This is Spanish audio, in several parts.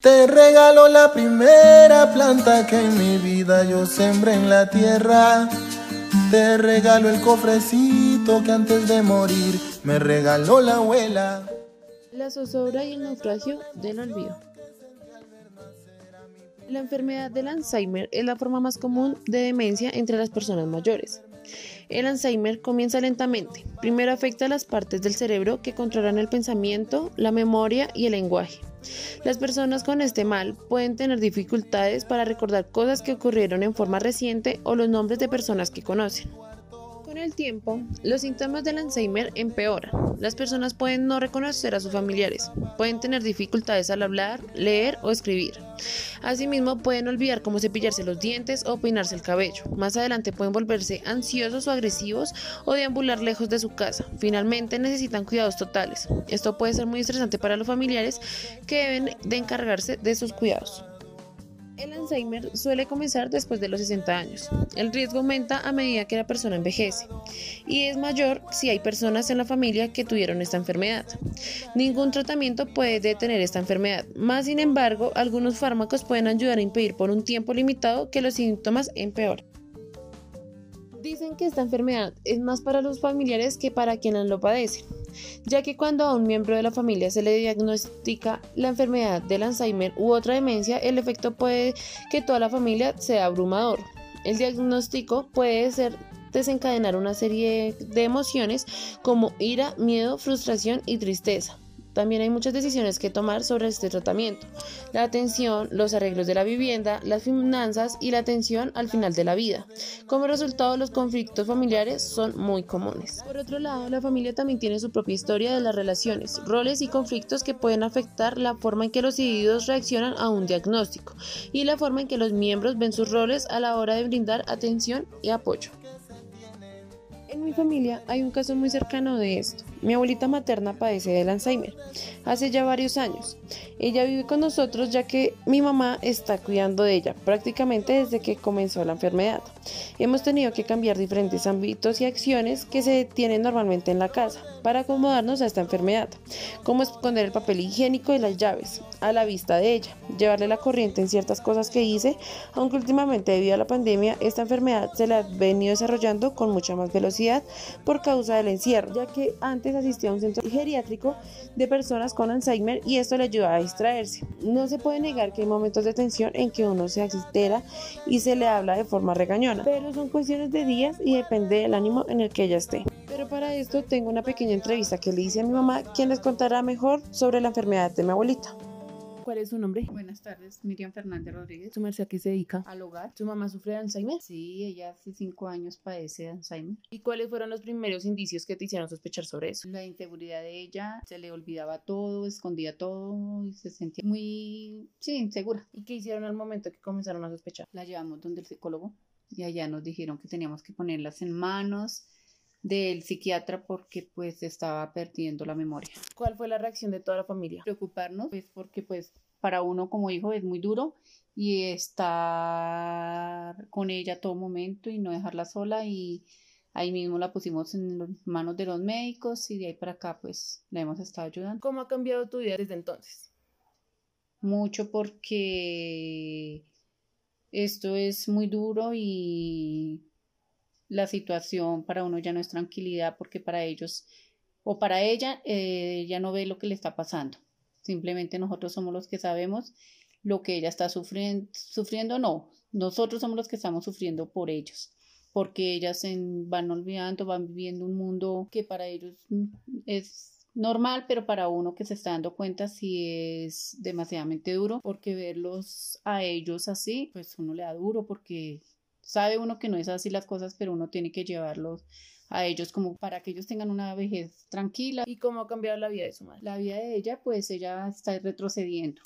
Te regalo la primera planta que en mi vida yo sembré en la tierra. Te regalo el cofrecito que antes de morir me regaló la abuela. La zozobra y el naufragio del olvido. La enfermedad del Alzheimer es la forma más común de demencia entre las personas mayores. El Alzheimer comienza lentamente. Primero afecta las partes del cerebro que controlan el pensamiento, la memoria y el lenguaje. Las personas con este mal pueden tener dificultades para recordar cosas que ocurrieron en forma reciente o los nombres de personas que conocen. Con el tiempo, los síntomas del Alzheimer empeoran. Las personas pueden no reconocer a sus familiares, pueden tener dificultades al hablar, leer o escribir. Asimismo, pueden olvidar cómo cepillarse los dientes o peinarse el cabello. Más adelante pueden volverse ansiosos o agresivos o deambular lejos de su casa. Finalmente, necesitan cuidados totales. Esto puede ser muy estresante para los familiares que deben de encargarse de sus cuidados. El Alzheimer suele comenzar después de los 60 años. El riesgo aumenta a medida que la persona envejece y es mayor si hay personas en la familia que tuvieron esta enfermedad. Ningún tratamiento puede detener esta enfermedad, más sin embargo, algunos fármacos pueden ayudar a impedir por un tiempo limitado que los síntomas empeoren. Dicen que esta enfermedad es más para los familiares que para quienes lo padecen ya que cuando a un miembro de la familia se le diagnostica la enfermedad del Alzheimer u otra demencia, el efecto puede que toda la familia sea abrumador. El diagnóstico puede ser desencadenar una serie de emociones como ira, miedo, frustración y tristeza. También hay muchas decisiones que tomar sobre este tratamiento. La atención, los arreglos de la vivienda, las finanzas y la atención al final de la vida. Como resultado, los conflictos familiares son muy comunes. Por otro lado, la familia también tiene su propia historia de las relaciones, roles y conflictos que pueden afectar la forma en que los individuos reaccionan a un diagnóstico y la forma en que los miembros ven sus roles a la hora de brindar atención y apoyo. En mi familia hay un caso muy cercano de esto. Mi abuelita materna padece del Alzheimer hace ya varios años. Ella vive con nosotros ya que mi mamá está cuidando de ella prácticamente desde que comenzó la enfermedad. Hemos tenido que cambiar diferentes ámbitos y acciones que se tienen normalmente en la casa para acomodarnos a esta enfermedad, como esconder el papel higiénico y las llaves a la vista de ella, llevarle la corriente en ciertas cosas que hice, aunque últimamente debido a la pandemia esta enfermedad se la ha venido desarrollando con mucha más velocidad por causa del encierro, ya que antes asistía a un centro geriátrico de personas con Alzheimer y esto le ayuda a distraerse. No se puede negar que hay momentos de tensión en que uno se altera y se le habla de forma regañona, pero son cuestiones de días y depende del ánimo en el que ella esté. Pero para esto tengo una pequeña entrevista que le hice a mi mamá, quien les contará mejor sobre la enfermedad de mi abuelita. ¿Cuál es su nombre? Buenas tardes, Miriam Fernández Rodríguez. ¿Su merced a qué se dedica? Al hogar. ¿Su mamá sufre de Alzheimer? Sí, ella hace cinco años padece de Alzheimer. ¿Y cuáles fueron los primeros indicios que te hicieron sospechar sobre eso? La inseguridad de ella, se le olvidaba todo, escondía todo y se sentía muy, sí, insegura. ¿Y qué hicieron al momento que comenzaron a sospechar? La llevamos donde el psicólogo y allá nos dijeron que teníamos que ponerlas en manos del psiquiatra porque pues estaba perdiendo la memoria. ¿Cuál fue la reacción de toda la familia? Preocuparnos pues porque pues para uno como hijo es muy duro y estar con ella todo momento y no dejarla sola y ahí mismo la pusimos en las manos de los médicos y de ahí para acá pues la hemos estado ayudando. ¿Cómo ha cambiado tu vida desde entonces? Mucho porque esto es muy duro y la situación para uno ya no es tranquilidad porque para ellos o para ella eh, ya no ve lo que le está pasando. Simplemente nosotros somos los que sabemos lo que ella está sufriendo, sufriendo no, nosotros somos los que estamos sufriendo por ellos, porque ellas se van olvidando, van viviendo un mundo que para ellos es normal, pero para uno que se está dando cuenta sí es demasiadamente duro, porque verlos a ellos así, pues uno le da duro porque sabe uno que no es así las cosas, pero uno tiene que llevarlos a ellos como para que ellos tengan una vejez tranquila. ¿Y cómo ha cambiado la vida de su madre? La vida de ella, pues ella está retrocediendo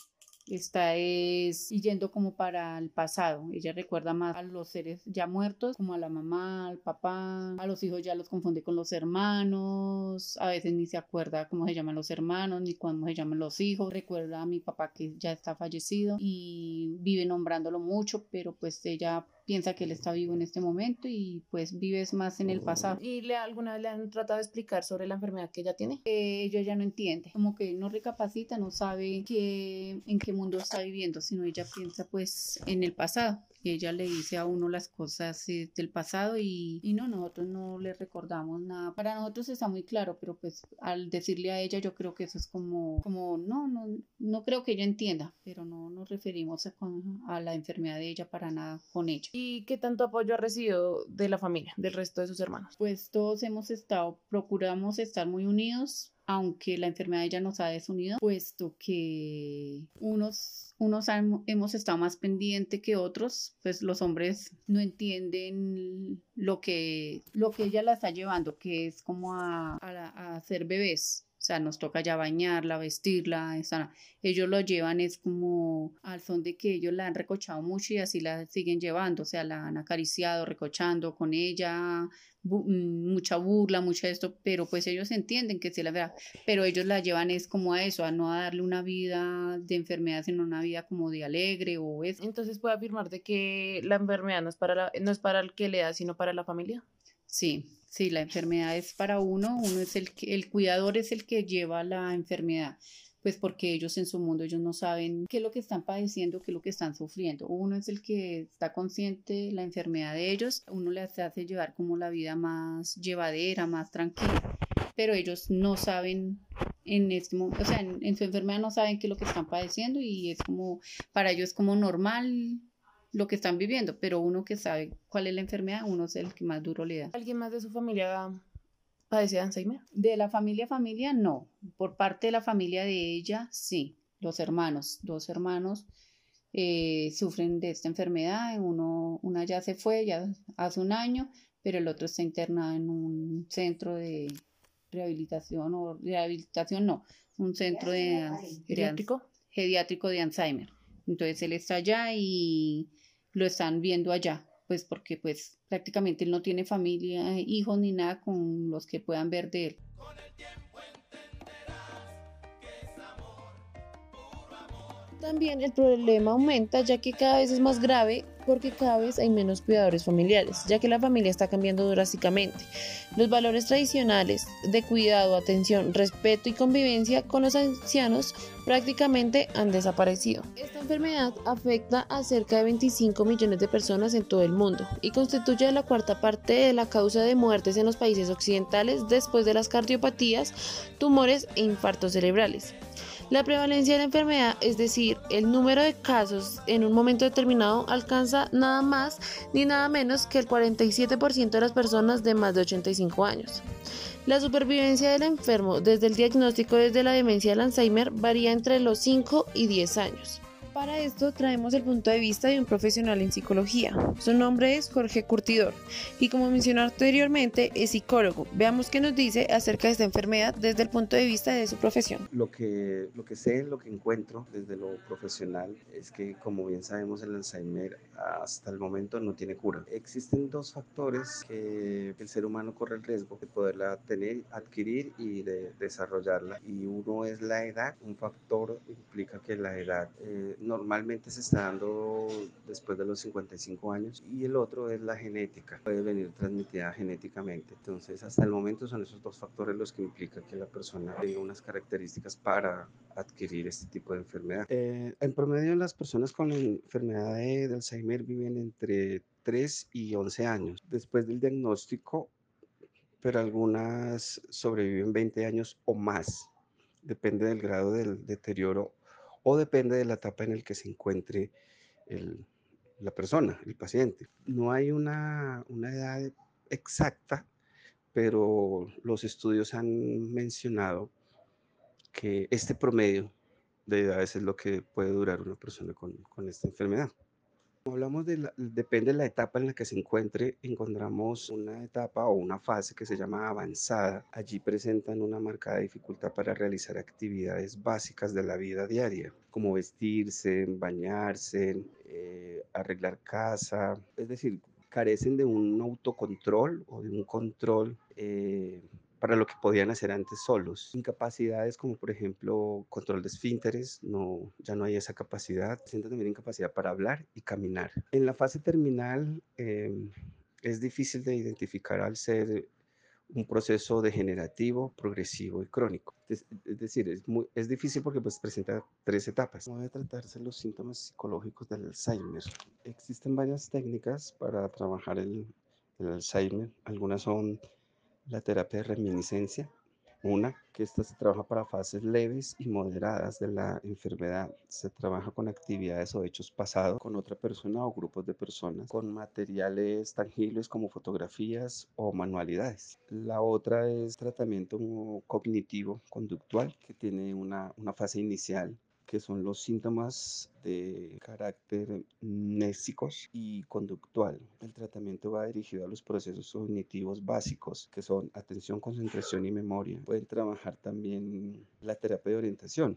está es yendo como para el pasado. Ella recuerda más a los seres ya muertos, como a la mamá, al papá, a los hijos ya los confunde con los hermanos, a veces ni se acuerda cómo se llaman los hermanos, ni cómo se llaman los hijos. Recuerda a mi papá que ya está fallecido y vive nombrándolo mucho, pero pues ella piensa que él está vivo en este momento y pues vives más en el pasado. ¿Y le, alguna vez le han tratado de explicar sobre la enfermedad que ella tiene? Eh, ella ya no entiende, como que no recapacita, no sabe que, en qué mundo está viviendo, sino ella piensa pues en el pasado y ella le dice a uno las cosas eh, del pasado y, y, no, nosotros no le recordamos nada. Para nosotros está muy claro, pero pues al decirle a ella yo creo que eso es como, como no, no, no creo que ella entienda, pero no nos referimos a, a la enfermedad de ella para nada con ella. ¿Y qué tanto apoyo ha recibido de la familia, del resto de sus hermanos? Pues todos hemos estado, procuramos estar muy unidos, aunque la enfermedad ya nos ha desunido, puesto que unos, unos hemos estado más pendiente que otros, pues los hombres no entienden lo que, lo que ella la está llevando, que es como a, a, a hacer bebés. O sea, nos toca ya bañarla, vestirla. ellos lo llevan es como al son de que ellos la han recochado mucho y así la siguen llevando. O sea, la han acariciado, recochando con ella, mm, mucha burla, mucho esto, pero pues ellos entienden que sí la verdad, pero ellos la llevan es como a eso, a no darle una vida de enfermedad, sino una vida como de alegre o es. Entonces puede afirmar de que la enfermedad no es para no es para el que le da, sino para la familia. Sí, Sí, la enfermedad es para uno, uno es el que, el cuidador es el que lleva la enfermedad, pues porque ellos en su mundo, ellos no saben qué es lo que están padeciendo, qué es lo que están sufriendo. Uno es el que está consciente de la enfermedad de ellos, uno les hace llevar como la vida más llevadera, más tranquila, pero ellos no saben en este o sea, en su enfermedad no saben qué es lo que están padeciendo y es como, para ellos es como normal lo que están viviendo, pero uno que sabe cuál es la enfermedad, uno es el que más duro le da. ¿Alguien más de su familia padece de Alzheimer? De la familia familia no, por parte de la familia de ella sí, los hermanos, dos hermanos eh, sufren de esta enfermedad, uno, una ya se fue ya hace un año, pero el otro está internado en un centro de rehabilitación o rehabilitación no, un centro de geriátrico, geriátrico de Alzheimer. Entonces él está allá y lo están viendo allá, pues porque pues prácticamente él no tiene familia, hijos ni nada con los que puedan ver de él. También el problema aumenta ya que cada vez es más grave porque cada vez hay menos cuidadores familiares, ya que la familia está cambiando drásticamente. Los valores tradicionales de cuidado, atención, respeto y convivencia con los ancianos prácticamente han desaparecido. Esta enfermedad afecta a cerca de 25 millones de personas en todo el mundo y constituye la cuarta parte de la causa de muertes en los países occidentales después de las cardiopatías, tumores e infartos cerebrales. La prevalencia de la enfermedad, es decir, el número de casos en un momento determinado, alcanza nada más ni nada menos que el 47% de las personas de más de 85 años. La supervivencia del enfermo desde el diagnóstico desde la demencia del Alzheimer varía entre los 5 y 10 años. Para esto traemos el punto de vista de un profesional en psicología. Su nombre es Jorge Curtidor y como mencioné anteriormente es psicólogo. Veamos qué nos dice acerca de esta enfermedad desde el punto de vista de su profesión. Lo que, lo que sé, lo que encuentro desde lo profesional es que como bien sabemos el Alzheimer hasta el momento no tiene cura. Existen dos factores que el ser humano corre el riesgo de poderla tener, adquirir y de desarrollarla. Y uno es la edad. Un factor implica que la edad eh, normalmente se está dando después de los 55 años y el otro es la genética, puede venir transmitida genéticamente. Entonces, hasta el momento son esos dos factores los que implican que la persona tenga unas características para adquirir este tipo de enfermedad. Eh, en promedio, las personas con la enfermedad de Alzheimer viven entre 3 y 11 años. Después del diagnóstico, pero algunas sobreviven 20 años o más. Depende del grado del deterioro o depende de la etapa en la que se encuentre la persona, el paciente. No hay una, edad exacta, pero los estudios han mencionado que este promedio de edades es lo que puede durar una persona con esta enfermedad. Hablamos de, depende de la etapa en la que se encuentre, encontramos una etapa o una fase que se llama avanzada. Allí presentan una marcada dificultad para realizar actividades básicas de la vida diaria, como vestirse, bañarse, eh, arreglar casa, es decir, carecen de un autocontrol o de un control eh, para lo que podían hacer antes solos. Incapacidades como por ejemplo control de esfínteres, no, ya no hay esa capacidad. Sienten también incapacidad para hablar y caminar. En la fase terminal em, es difícil de identificar al ser un proceso degenerativo, progresivo y crónico. Es, decir, es, muy, es difícil porque pues, presenta tres etapas. ¿Cómo debe tratarse los síntomas psicológicos del Alzheimer? Existen varias técnicas para trabajar el, el Alzheimer. Algunas son la terapia de reminiscencia, una, que esta se trabaja para fases leves y moderadas de la enfermedad. Se trabaja con actividades o hechos pasados con otra persona o grupos de personas, con materiales tangibles como fotografías o manualidades. La otra es tratamiento cognitivo conductual, que tiene una, una fase inicial que son los síntomas de carácter mnésicos y conductual. El tratamiento va dirigido a los procesos cognitivos básicos, que son atención, concentración y memoria. Pueden trabajar también la terapia de orientación,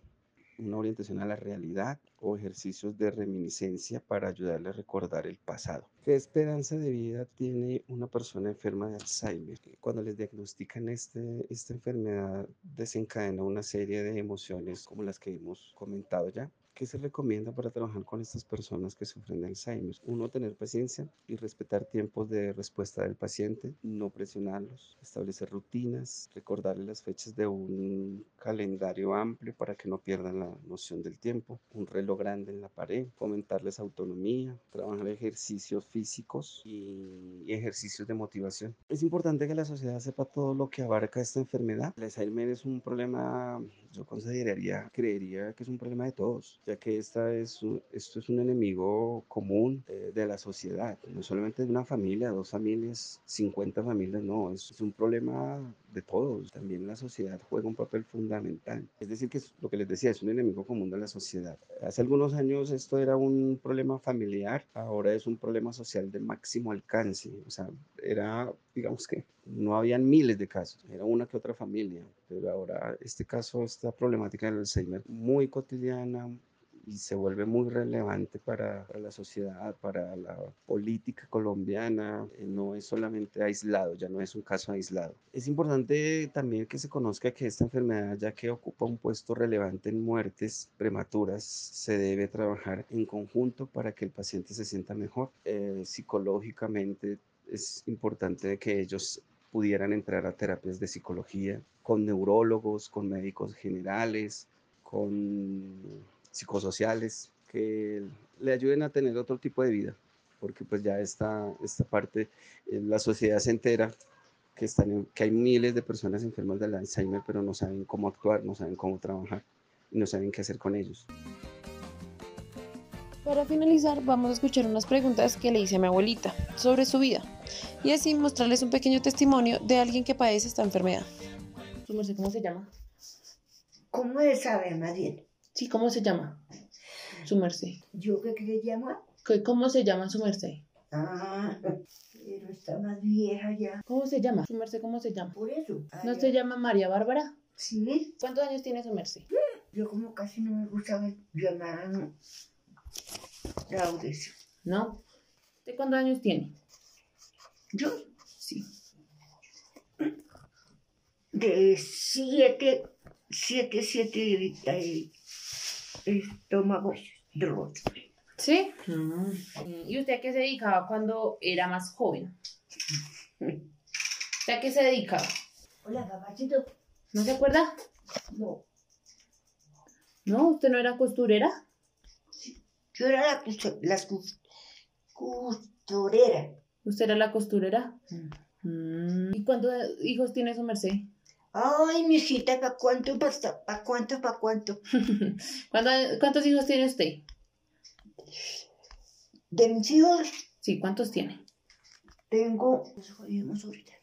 una orientación a la realidad o ejercicios de reminiscencia para ayudarle a recordar el pasado. ¿Qué esperanza de vida tiene una persona enferma de Alzheimer? Cuando les diagnostican este, esta enfermedad desencadena una serie de emociones como las que hemos comentado ya. ¿Qué se recomienda para trabajar con estas personas que sufren de Alzheimer? Uno, tener paciencia y respetar tiempos de respuesta del paciente, no presionarlos, establecer rutinas, recordarles las fechas de un calendario amplio para que no pierdan la noción del tiempo, un reloj grande en la pared, fomentarles autonomía, trabajar ejercicios físicos y ejercicios de motivación. Es importante que la sociedad sepa todo lo que abarca esta enfermedad. El Alzheimer es un problema, yo consideraría, creería que es un problema de todos ya que esta es esto es un enemigo común eh, de la sociedad, no solamente de una familia, dos familias, 50 familias, no, es, es, un problema de todos. También la sociedad juega un papel fundamental. Es decir, que es, lo que les decía, es un enemigo común de la sociedad. Hace algunos años esto era un problema familiar, ahora es un problema social de máximo alcance. O sea, era, digamos que no habían miles de casos, era una que otra familia, pero ahora este caso, esta problemática del Alzheimer, muy cotidiana, y se vuelve muy relevante para, la sociedad, para la política colombiana, eh, no es solamente aislado, ya no es un caso aislado. Es importante también que se conozca que esta enfermedad, ya que ocupa un puesto relevante en muertes prematuras, se debe trabajar en conjunto para que el paciente se sienta mejor. Eh, psicológicamente es importante que ellos pudieran entrar a terapias de psicología con neurólogos, con médicos generales, con psicosociales que le ayuden a tener otro tipo de vida, porque pues ya esta, esta parte, eh, la sociedad se entera que, están que hay miles de personas enfermas del Alzheimer, pero no saben cómo actuar, no saben cómo trabajar y no saben qué hacer con ellos. Para finalizar, vamos a escuchar unas preguntas que le hice a mi abuelita sobre su vida y así mostrarles un pequeño testimonio de alguien que padece esta enfermedad. ¿Cómo se llama? ¿Cómo de saber más bien? Sí, ¿cómo se llama? Su merced. ¿Yo qué quería llamar? ¿Cómo se llama su merced? Ah, pero está más vieja ya. ¿Cómo se llama? Su merced, ¿cómo se llama? Por eso. ¿No se llama María Bárbara? Sí. ¿Cuántos años tiene su merced? Yo como casi no me gustaba llamar a Laudes. ¿No? ¿De cuántos años tiene? ¿Yo? Sí. De siete, siete, siete, eh, estómago roto. ¿Sí? Mm. ¿Y usted a qué se dedicaba cuando era más joven? ¿Usted a qué se dedicaba? Hola, papachito. ¿No se acuerda? No. ¿No? ¿Usted no era costurera? Sí. Yo era la, la costurera. ¿Usted era la costurera? Mm. ¿Y cuántos hijos tiene su merced? Ay, mi hijita, ¿para cuánto, para cuánto, para cuánto? ¿Cuántos hijos tiene usted? ¿De mis hijos? Sí, ¿cuántos tiene? Tengo... Nos jodimos ahorita.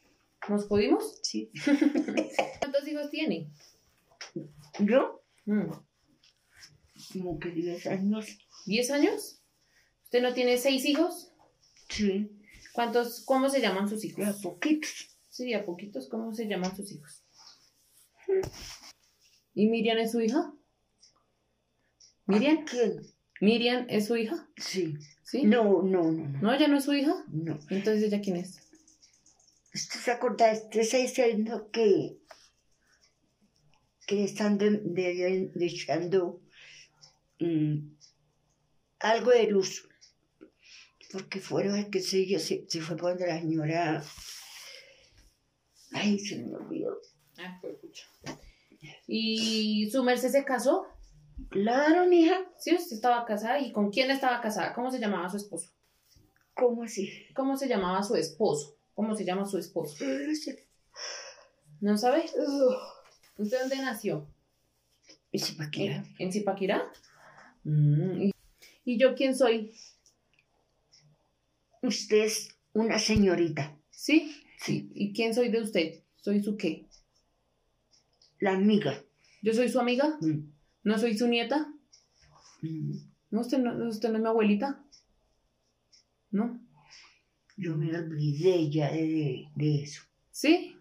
¿Nos jodimos? Sí. ¿Cuántos hijos tiene? ¿Yo? Mm. Como que 10 años. ¿10 años? ¿Usted no tiene seis hijos? Sí. ¿Cuántos, cómo se llaman sus hijos? A poquitos. Sí, a poquitos, ¿cómo se llaman sus hijos? ¿Y Miriam es su hija? ¿Miriam? ¿Quién? ¿Miriam es su hija? Sí. ¿Sí? No, no, no, no. ¿No, ella no es su hija? No. Entonces, ¿ella quién es? ¿Usted se acuerda? Usted está diciendo que, que están de, de- de- echando mm, algo de luz. Porque fueron, que sé yo, se, se fue cuando la señora. Ay, se me olvidó. Ah, pues, pucha. ¿Y su merced se casó? Claro, mija. Sí, usted estaba casada. ¿Y con quién estaba casada? ¿Cómo se llamaba su esposo? ¿Cómo así? ¿Cómo se llamaba su esposo? ¿Cómo se llama su esposo? No sé. ¿No sabe? ¿Usted dónde nació? Pa' qué. ¿En, en Zipaquirá? Mm, ¿y, ¿Y yo quién soy? Usted es una señorita. ¿Sí? Sí. ¿Y quién soy de usted? ¿Soy su qué? La amiga. ¿Yo soy su amiga? Mm, ¿No soy su nieta? mm. ¿No? ¿Usted no, usted no es mi abuelita? ¿No? Yo me olvidé ya de, de eso. ¿Sí?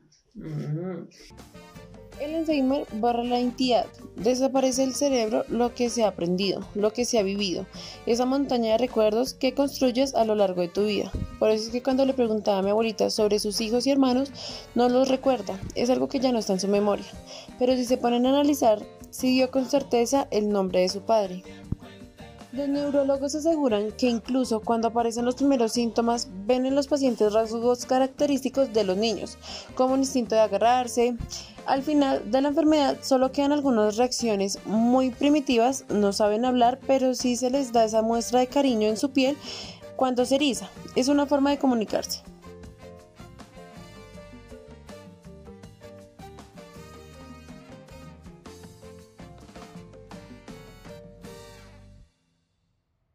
El Alzheimer borra la entidad, desaparece el cerebro lo que se ha aprendido, lo que se ha vivido, esa montaña de recuerdos que construyes a lo largo de tu vida. Por eso es que cuando le preguntaba a mi abuelita sobre sus hijos y hermanos, no los recuerda, es algo que ya no está en su memoria. Pero si se ponen a analizar, sí dio con certeza el nombre de su padre. Los neurólogos aseguran que incluso cuando aparecen los primeros síntomas, ven en los pacientes rasgos característicos de los niños, como un instinto de agarrarse. Al final de la enfermedad solo quedan algunas reacciones muy primitivas, no saben hablar, pero sí se les da esa muestra de cariño en su piel cuando se eriza. Es una forma de comunicarse.